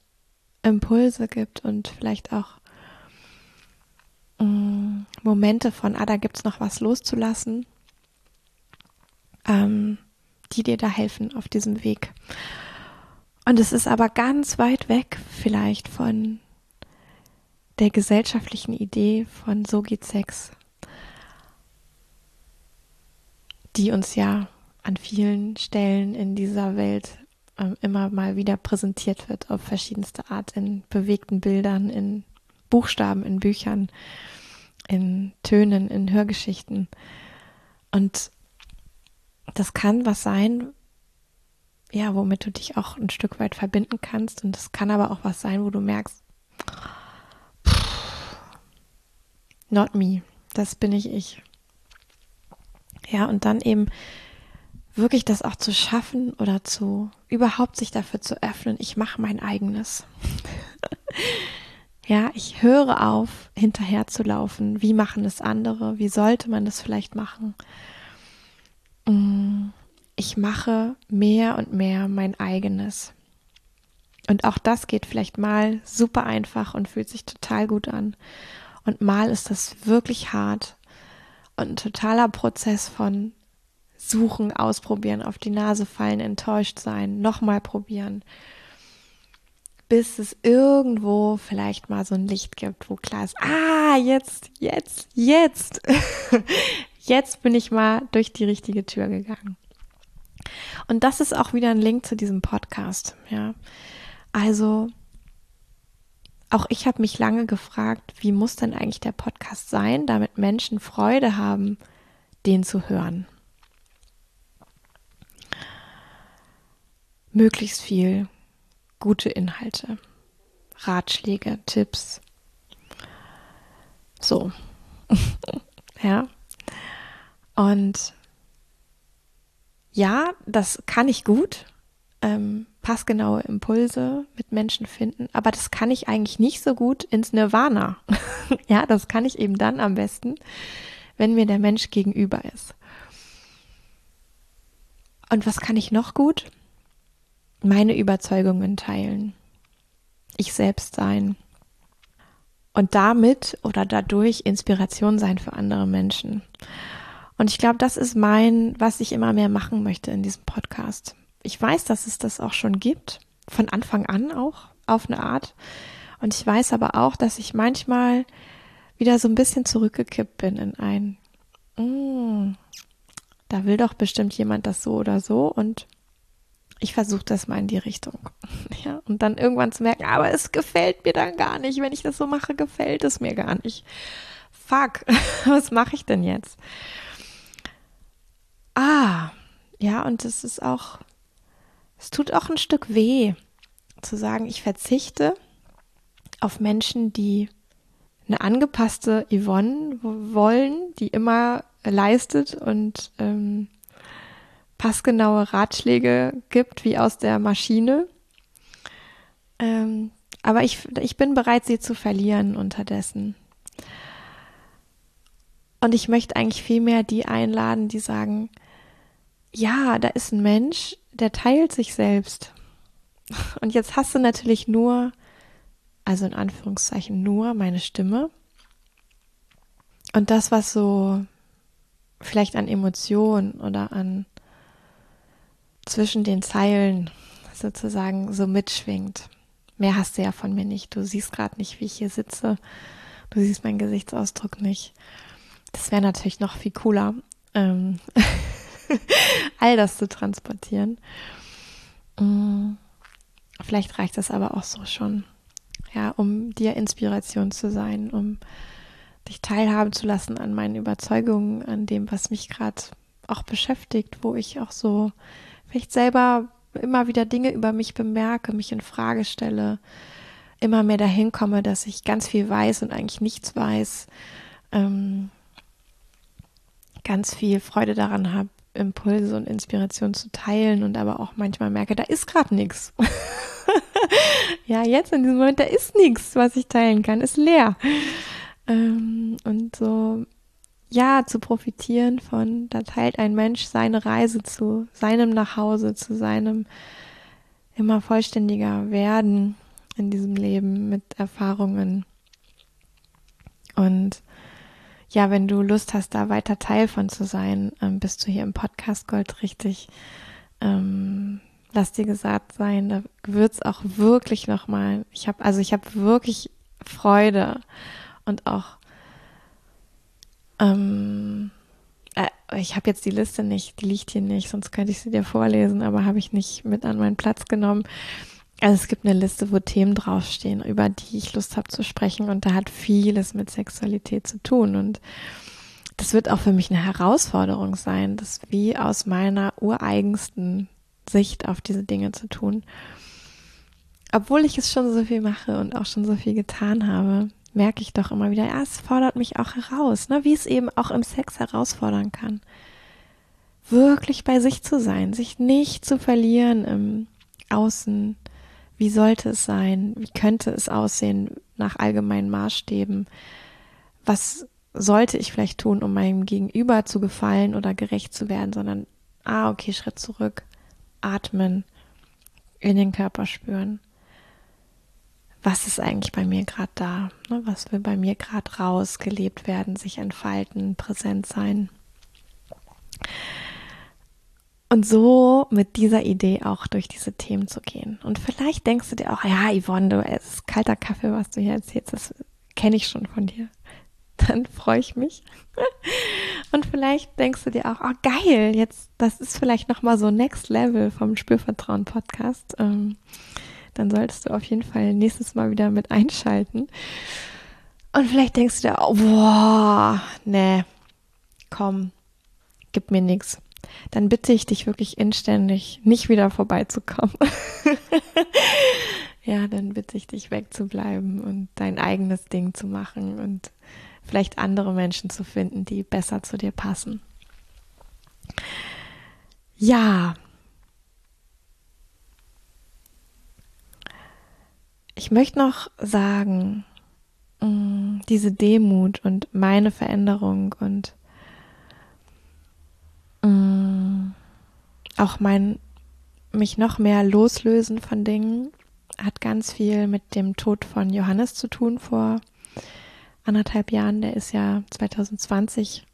Impulse gibt und vielleicht auch ähm, Momente von, ah, da gibt es noch was loszulassen, ähm, die dir da helfen auf diesem Weg. Und es ist aber ganz weit weg vielleicht von der gesellschaftlichen Idee von so geht Sex, die uns ja an vielen Stellen in dieser Welt äh, immer mal wieder präsentiert wird auf verschiedenste Art in bewegten Bildern, in Buchstaben, in Büchern, in Tönen, in Hörgeschichten. Und das kann was sein, ja, womit du dich auch ein Stück weit verbinden kannst. Und es kann aber auch was sein, wo du merkst, not me, das bin ich ich. Ja, und dann eben wirklich das auch zu schaffen oder zu überhaupt sich dafür zu öffnen, ich mache mein eigenes. ja, ich höre auf, hinterher zu laufen. Wie machen es andere? Wie sollte man das vielleicht machen? Mm ich mache mehr und mehr mein eigenes. Und auch das geht vielleicht mal super einfach und fühlt sich total gut an. Und mal ist das wirklich hart und ein totaler Prozess von suchen, ausprobieren, auf die Nase fallen, enttäuscht sein, nochmal probieren, bis es irgendwo vielleicht mal so ein Licht gibt, wo klar ist, ah, jetzt, jetzt, jetzt, jetzt bin ich mal durch die richtige Tür gegangen. Und das ist auch wieder ein Link zu diesem Podcast, ja. Also, auch ich habe mich lange gefragt, wie muss denn eigentlich der Podcast sein, damit Menschen Freude haben, den zu hören. Möglichst viel gute Inhalte, Ratschläge, Tipps. So. ja. Und ja, das kann ich gut, ähm, passgenaue Impulse mit Menschen finden, aber das kann ich eigentlich nicht so gut ins Nirvana. ja, das kann ich eben dann am besten, wenn mir der Mensch gegenüber ist. Und was kann ich noch gut? Meine Überzeugungen teilen. Ich selbst sein. Und damit oder dadurch Inspiration sein für andere Menschen. Und ich glaube, das ist mein, was ich immer mehr machen möchte in diesem Podcast. Ich weiß, dass es das auch schon gibt, von Anfang an auch, auf eine Art. Und ich weiß aber auch, dass ich manchmal wieder so ein bisschen zurückgekippt bin in ein, mm, da will doch bestimmt jemand das so oder so und ich versuche das mal in die Richtung. Ja, und dann irgendwann zu merken, aber es gefällt mir dann gar nicht. Wenn ich das so mache, gefällt es mir gar nicht. Fuck, was mache ich denn jetzt? Ah, ja, und es ist auch, es tut auch ein Stück weh, zu sagen, ich verzichte auf Menschen, die eine angepasste Yvonne wollen, die immer leistet und ähm, passgenaue Ratschläge gibt, wie aus der Maschine. Ähm, aber ich, ich bin bereit, sie zu verlieren unterdessen. Und ich möchte eigentlich viel mehr die einladen, die sagen, ja, da ist ein Mensch, der teilt sich selbst. Und jetzt hast du natürlich nur, also in Anführungszeichen nur meine Stimme. Und das, was so vielleicht an Emotionen oder an zwischen den Zeilen sozusagen so mitschwingt. Mehr hast du ja von mir nicht. Du siehst gerade nicht, wie ich hier sitze. Du siehst meinen Gesichtsausdruck nicht. Das wäre natürlich noch viel cooler, ähm, all das zu transportieren. Mm, vielleicht reicht das aber auch so schon, ja, um dir Inspiration zu sein, um dich teilhaben zu lassen an meinen Überzeugungen, an dem, was mich gerade auch beschäftigt, wo ich auch so vielleicht selber immer wieder Dinge über mich bemerke, mich in Frage stelle, immer mehr dahin komme, dass ich ganz viel weiß und eigentlich nichts weiß, ähm, ganz viel Freude daran habe, Impulse und Inspiration zu teilen und aber auch manchmal merke, da ist gerade nichts. ja, jetzt in diesem Moment, da ist nichts, was ich teilen kann, ist leer. Ähm, und so ja, zu profitieren von, da teilt ein Mensch seine Reise zu seinem Nachhause, zu seinem immer vollständiger werden in diesem Leben mit Erfahrungen. Und ja, wenn du Lust hast, da weiter Teil von zu sein, ähm, bist du hier im Podcast Gold richtig. Ähm, lass dir gesagt sein, da wird es auch wirklich nochmal, ich habe, also ich habe wirklich Freude und auch ähm, äh, ich habe jetzt die Liste nicht, die liegt hier nicht, sonst könnte ich sie dir vorlesen, aber habe ich nicht mit an meinen Platz genommen. Also es gibt eine Liste, wo Themen draufstehen, über die ich Lust habe zu sprechen und da hat vieles mit Sexualität zu tun und das wird auch für mich eine Herausforderung sein, das wie aus meiner ureigensten Sicht auf diese Dinge zu tun. Obwohl ich es schon so viel mache und auch schon so viel getan habe, merke ich doch immer wieder, ja, es fordert mich auch heraus, ne? wie es eben auch im Sex herausfordern kann. Wirklich bei sich zu sein, sich nicht zu verlieren im Außen. Wie sollte es sein? Wie könnte es aussehen nach allgemeinen Maßstäben? Was sollte ich vielleicht tun, um meinem Gegenüber zu gefallen oder gerecht zu werden, sondern, ah, okay, Schritt zurück, atmen, in den Körper spüren was ist eigentlich bei mir gerade da? Ne? Was will bei mir gerade raus, gelebt werden, sich entfalten, präsent sein? Und so mit dieser Idee auch durch diese Themen zu gehen. Und vielleicht denkst du dir auch, ja, Yvonne, du, es ist kalter Kaffee, was du hier erzählst, das kenne ich schon von dir. Dann freue ich mich. Und vielleicht denkst du dir auch, oh geil, jetzt, das ist vielleicht nochmal so Next Level vom Spürvertrauen Podcast. Ähm, dann solltest du auf jeden Fall nächstes Mal wieder mit einschalten. Und vielleicht denkst du dir, oh, boah, nee, komm, gib mir nichts. Dann bitte ich dich wirklich inständig, nicht wieder vorbeizukommen. ja, dann bitte ich dich wegzubleiben und dein eigenes Ding zu machen und vielleicht andere Menschen zu finden, die besser zu dir passen. Ja, Ich möchte noch sagen, mm, diese Demut und meine Veränderung und auch mein mich noch mehr loslösen von Dingen hat ganz viel mit dem Tod von Johannes zu tun vor anderthalb Jahren. Der ist ja 2020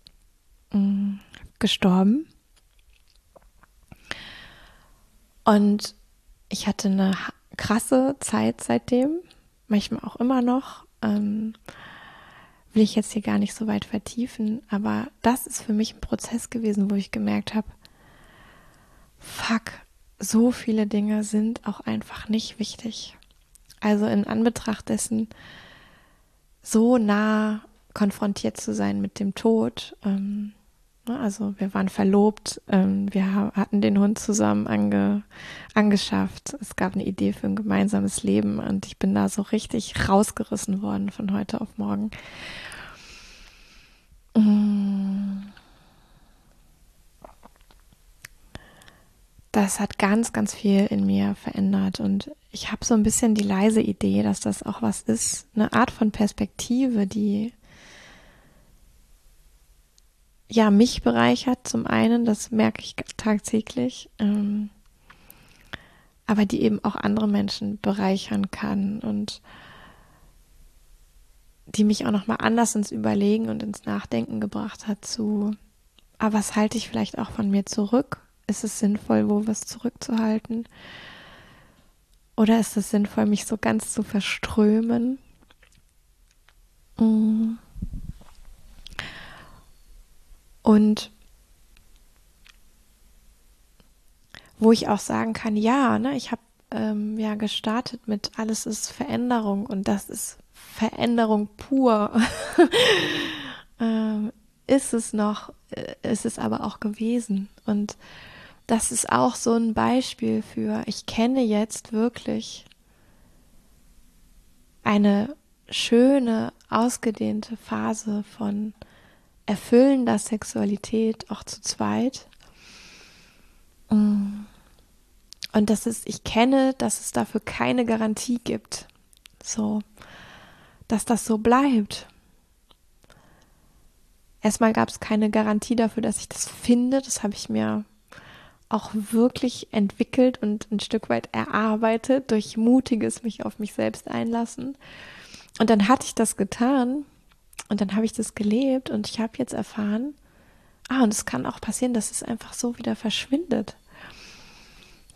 mm, gestorben. Und ich hatte eine krasse Zeit seitdem, manchmal auch immer noch. Ähm, will ich jetzt hier gar nicht so weit vertiefen, aber das ist für mich ein Prozess gewesen, wo ich gemerkt habe, fuck, so viele Dinge sind auch einfach nicht wichtig. Also in Anbetracht dessen, so nah konfrontiert zu sein mit dem Tod, ähm, Ne? Also wir waren verlobt, ähm, wir hatten den Hund zusammen ange, angeschafft. Es gab eine Idee für ein gemeinsames Leben und ich bin da so richtig rausgerissen worden von heute auf morgen. Das hat ganz, ganz viel in mir verändert und ich habe so ein bisschen die leise Idee, dass das auch was ist, eine Art von Perspektive, die ja mich bereichert zum einen, das merke ich tagtäglich, ähm, aber die eben auch andere Menschen bereichern kann und die mich auch noch mal anders ins Überlegen und ins Nachdenken gebracht hat zu, ah, was halte ich vielleicht auch von mir zurück? Ist es sinnvoll, wo was zurückzuhalten? Oder ist es sinnvoll, mich so ganz zu verströmen? Mm. Und wo ich auch sagen kann, ja, ne, ich habe ähm, ja gestartet mit alles ist Veränderung und das ist Veränderung pur. ähm, ist es noch, äh, ist es aber auch gewesen. Und das ist auch so ein Beispiel für, ich kenne jetzt wirklich eine schöne, ausgedehnte Phase von erfüllender Sexualität, auch zu zweit. Mm. Und das ist, ich kenne, dass es dafür keine Garantie gibt. So, dass das so bleibt. Erstmal gab es keine Garantie dafür, dass ich das finde. Das habe ich mir auch wirklich entwickelt und ein Stück weit erarbeitet durch mutiges mich auf mich selbst einlassen. Und dann hatte ich das getan und dann habe ich das gelebt und ich habe jetzt erfahren, ah, und es kann auch passieren, dass es einfach so wieder verschwindet.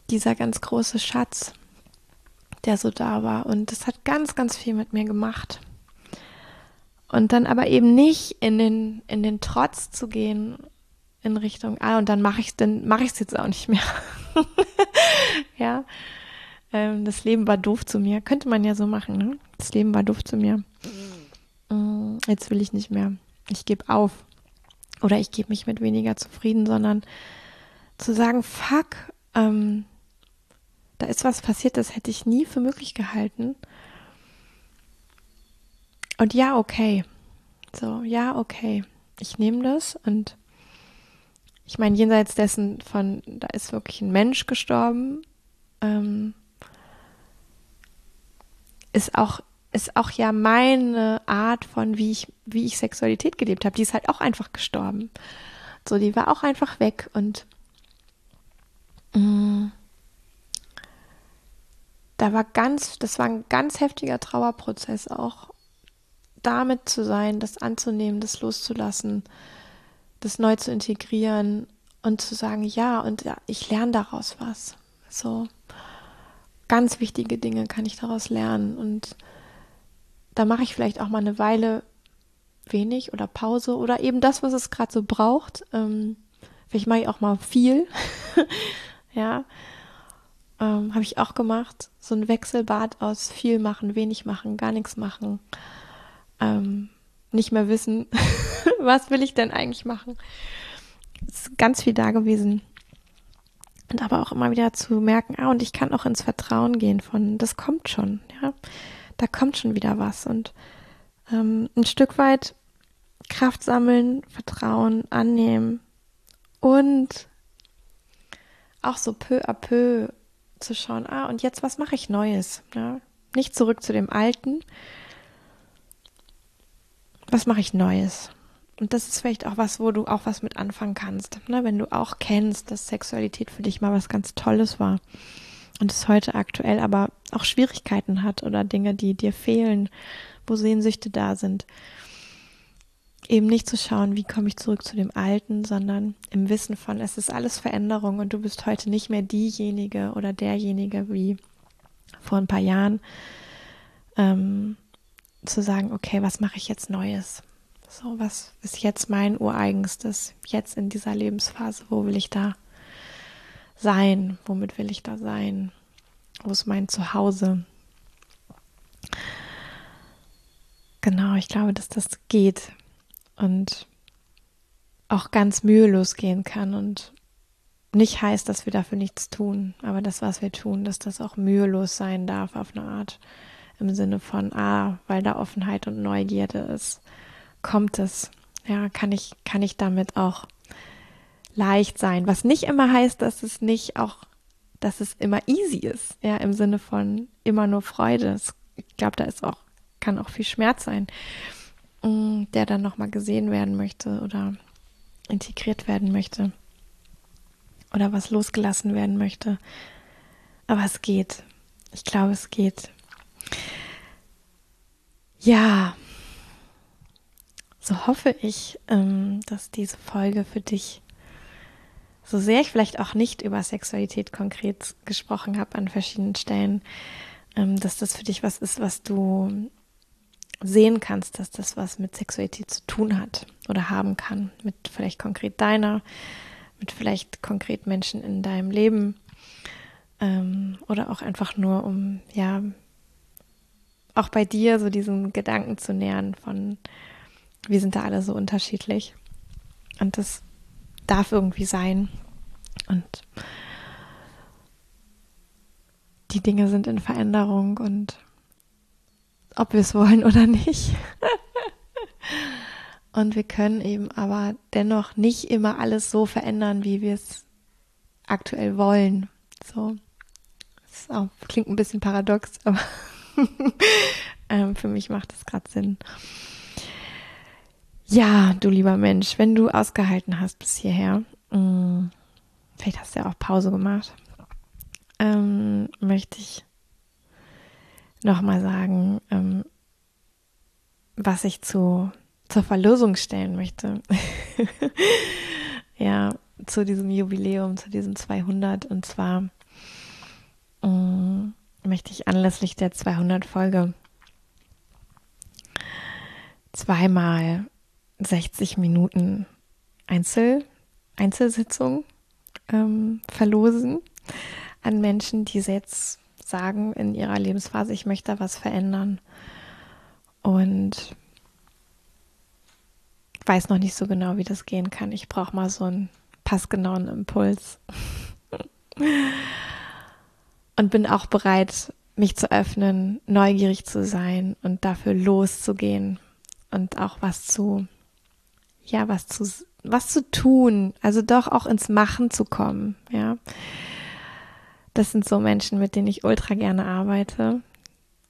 Dieser ganz große Schatz, der so da war. Und das hat ganz, ganz viel mit mir gemacht. Und dann aber eben nicht in den, in den Trotz zu gehen in Richtung, ah, und dann mache ich es, dann mache es jetzt auch nicht mehr. ja. Ähm, das Leben war doof zu mir. Könnte man ja so machen, ne? Das Leben war doof zu mir. Mm, jetzt will ich nicht mehr. Ich gebe auf. Oder ich gebe mich mit weniger zufrieden, sondern zu sagen, fuck, ähm, da ist was passiert, das hätte ich nie für möglich gehalten. Und ja, okay. So, ja, okay. Ich nehme das und ich meine, jenseits dessen von, da ist wirklich ein Mensch gestorben, ähm, ist auch, ist auch ja meine Art von, wie ich, wie ich Sexualität gelebt habe. Die ist halt auch einfach gestorben. So, die war auch einfach weg und mm, da war ganz, das war ein ganz heftiger Trauerprozess auch, damit zu sein, das anzunehmen, das loszulassen das neu zu integrieren und zu sagen, ja, und ja, ich lerne daraus was. So ganz wichtige Dinge kann ich daraus lernen. Und da mache ich vielleicht auch mal eine Weile wenig oder Pause oder eben das, was es gerade so braucht. Ähm, vielleicht mache ich auch mal viel. ja. Ähm, Habe ich auch gemacht. So ein Wechselbad aus viel machen, wenig machen, gar nichts machen. Ähm, nicht mehr wissen, was will ich denn eigentlich machen. Es ist ganz viel da gewesen. Und aber auch immer wieder zu merken, ah, und ich kann auch ins Vertrauen gehen von, das kommt schon, ja. Da kommt schon wieder was. Und ähm, ein Stück weit Kraft sammeln, Vertrauen, annehmen und auch so peu à peu zu schauen, ah, und jetzt was mache ich Neues? Ja? Nicht zurück zu dem Alten, was mache ich Neues? Und das ist vielleicht auch was, wo du auch was mit anfangen kannst. Ne? Wenn du auch kennst, dass Sexualität für dich mal was ganz Tolles war und es heute aktuell aber auch Schwierigkeiten hat oder Dinge, die dir fehlen, wo Sehnsüchte da sind. Eben nicht zu schauen, wie komme ich zurück zu dem Alten, sondern im Wissen von, es ist alles Veränderung und du bist heute nicht mehr diejenige oder derjenige wie vor ein paar Jahren. Ähm, zu sagen, okay, was mache ich jetzt Neues? So, was ist jetzt mein ureigenstes, jetzt in dieser Lebensphase? Wo will ich da sein? Womit will ich da sein? Wo ist mein Zuhause? Genau, ich glaube, dass das geht und auch ganz mühelos gehen kann und nicht heißt, dass wir dafür nichts tun, aber das, was wir tun, dass das auch mühelos sein darf auf eine Art im Sinne von, ah, weil da Offenheit und Neugierde ist, kommt es. Ja, kann ich, kann ich damit auch leicht sein. Was nicht immer heißt, dass es nicht auch, dass es immer easy ist. Ja, im Sinne von immer nur Freude. Ich glaube, da ist auch, kann auch viel Schmerz sein, mm, der dann nochmal gesehen werden möchte oder integriert werden möchte oder was losgelassen werden möchte. Aber es geht. Ich glaube, es geht. Ja, so hoffe ich, ähm, dass diese Folge für dich, so sehr ich vielleicht auch nicht über Sexualität konkret gesprochen habe an verschiedenen Stellen, ähm, dass das für dich was ist, was du sehen kannst, dass das was mit Sexualität zu tun hat oder haben kann, mit vielleicht konkret deiner, mit vielleicht konkret Menschen in deinem Leben ähm, oder auch einfach nur um, ja, auch bei dir so diesen Gedanken zu nähern von, wir sind da alle so unterschiedlich und das darf irgendwie sein und die Dinge sind in Veränderung und ob wir es wollen oder nicht. und wir können eben aber dennoch nicht immer alles so verändern, wie wir es aktuell wollen. So. Das auch, klingt ein bisschen paradox, aber ähm, für mich macht es gerade Sinn. Ja, du lieber Mensch, wenn du ausgehalten hast bis hierher, mh, mm, vielleicht hast du ja auch Pause gemacht, ähm, möchte ich nochmal sagen, ähm, was ich zu, zur Verlosung stellen möchte. ja, zu diesem Jubiläum, zu diesem 200. Und zwar ähm, möchte ich anlässlich der 200 Folge zweimal 60 Minuten Einzel, Einzelsitzung ähm, verlosen an Menschen, die jetzt sagen in ihrer Lebensphase, ich möchte da was verändern. Und weiß noch nicht so genau, wie das gehen kann. Ich brauche mal so einen passgenauen Impuls. und bin auch bereit, mich zu öffnen, neugierig zu sein und dafür loszugehen und auch was zu, ja, was zu, was zu tun, also doch auch ins Machen zu kommen, ja das sind so Menschen, mit denen ich ultra gerne arbeite,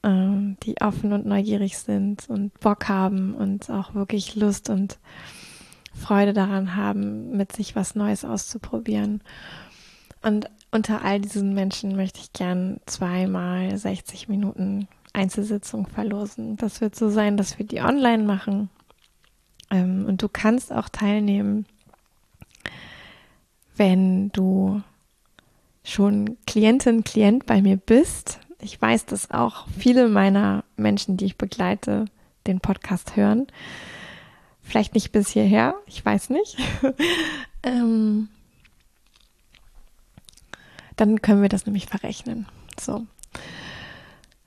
ähm, die offen und neugierig sind und Bock haben und auch wirklich Lust und Freude daran haben, mit sich was Neues auszuprobieren. Und unter all diesen Menschen möchte ich gern zweimal 60 Minuten Einzelsitzung verlosen. Das wird so sein, dass wir die online machen. Ähm, und du kannst auch teilnehmen, wenn du schon Klientin, Klient bei mir bist. Ich weiß, dass auch viele meiner Menschen, die ich begleite, den Podcast hören. Vielleicht nicht bis hierher, ich weiß nicht. ähm, dann können wir das nämlich verrechnen. So.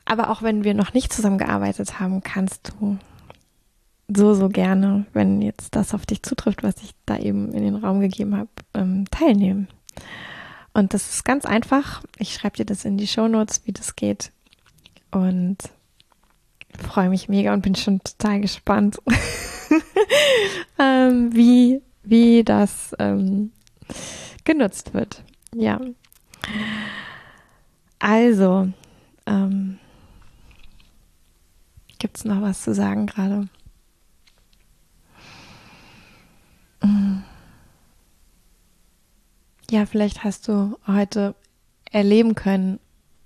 Aber auch wenn wir noch nicht zusammengearbeitet haben, kannst du so, so gerne, wenn jetzt das auf dich zutrifft, was ich da eben in den Raum gegeben habe, ähm, teilnehmen. Und das ist ganz einfach. Ich schreibe dir das in die Show Notes, wie das geht. Und freue mich mega und bin schon total gespannt, ähm, wie, wie das ähm, genutzt wird. Ja. Also, ähm, gibt es noch was zu sagen gerade? Mm. Ja, vielleicht hast du heute erleben können,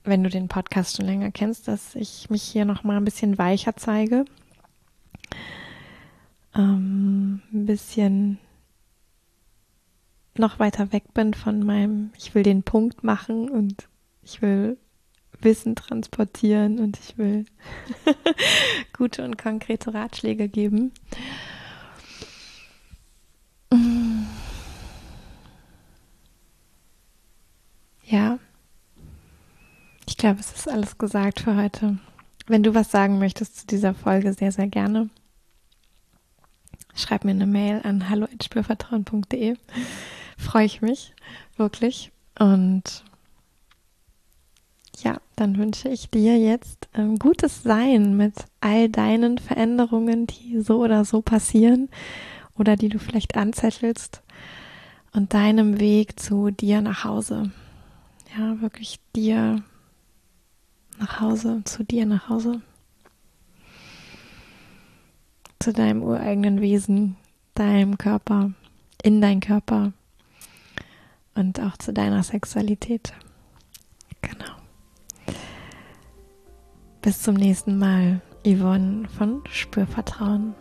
wenn du den Podcast schon länger kennst, dass ich mich hier noch mal ein bisschen weicher zeige, ähm, ein bisschen noch weiter weg bin von meinem, ich will den Punkt machen und ich will Wissen transportieren und ich will gute und konkrete Ratschläge geben. Ja. Ich glaube, es ist alles gesagt für heute. Wenn du was sagen möchtest zu dieser Folge, sehr, sehr gerne. Schreib mir eine Mail an hallo.spürvertrauen.de. Freue ich mich wirklich. Und ja, dann wünsche ich dir jetzt ein gutes Sein mit all deinen Veränderungen, die so oder so passieren oder die du vielleicht anzettelst und deinem Weg zu dir nach Hause. Ja, wirklich dir nach Hause, zu dir nach Hause, zu deinem ureigenen Wesen, deinem Körper, in deinen Körper und auch zu deiner Sexualität. Genau. Bis zum nächsten Mal, Yvonne von Spürvertrauen.